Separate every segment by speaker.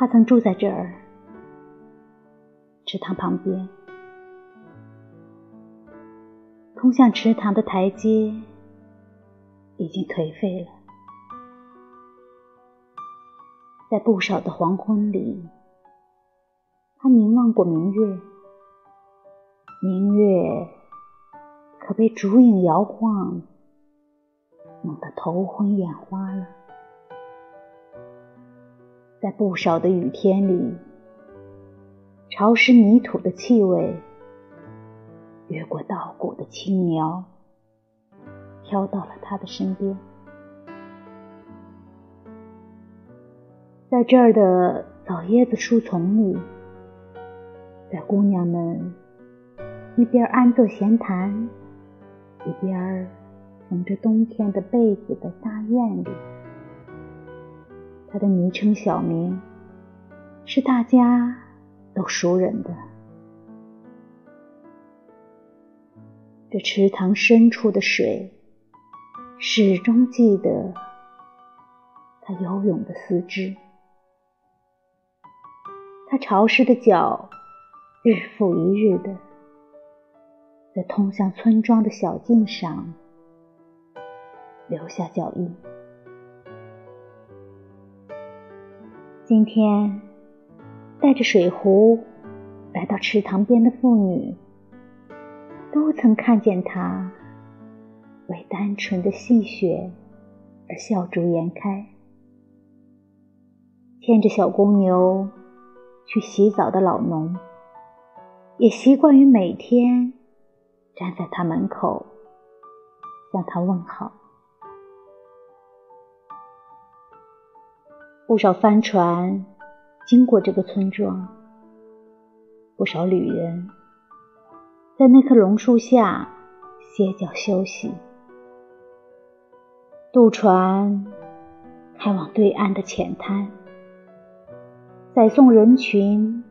Speaker 1: 他曾住在这儿，池塘旁边。通向池塘的台阶已经颓废了，在不少的黄昏里，他凝望过明月，明月可被烛影摇晃，弄得头昏眼花了。在不少的雨天里，潮湿泥土的气味。越过稻谷的青苗，飘到了他的身边。在这儿的枣椰子树丛里，在姑娘们一边安坐闲谈，一边缝着冬天的被子的大院里，他的昵称小名是大家都熟人的。这池塘深处的水，始终记得他游泳的四肢。他潮湿的脚，日复一日的在通向村庄的小径上留下脚印。今天，带着水壶来到池塘边的妇女。都曾看见他为单纯的戏谑而笑逐颜开，牵着小公牛去洗澡的老农，也习惯于每天站在他门口向他问好。不少帆船经过这个村庄，不少旅人。在那棵榕树下歇脚休息，渡船开往对岸的浅滩，载送人群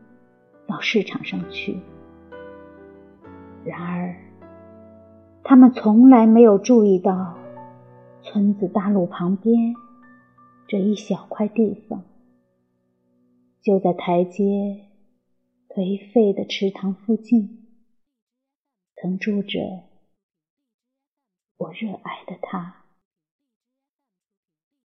Speaker 1: 到市场上去。然而，他们从来没有注意到村子大路旁边这一小块地方，就在台阶颓废的池塘附近。曾住着我热爱的他。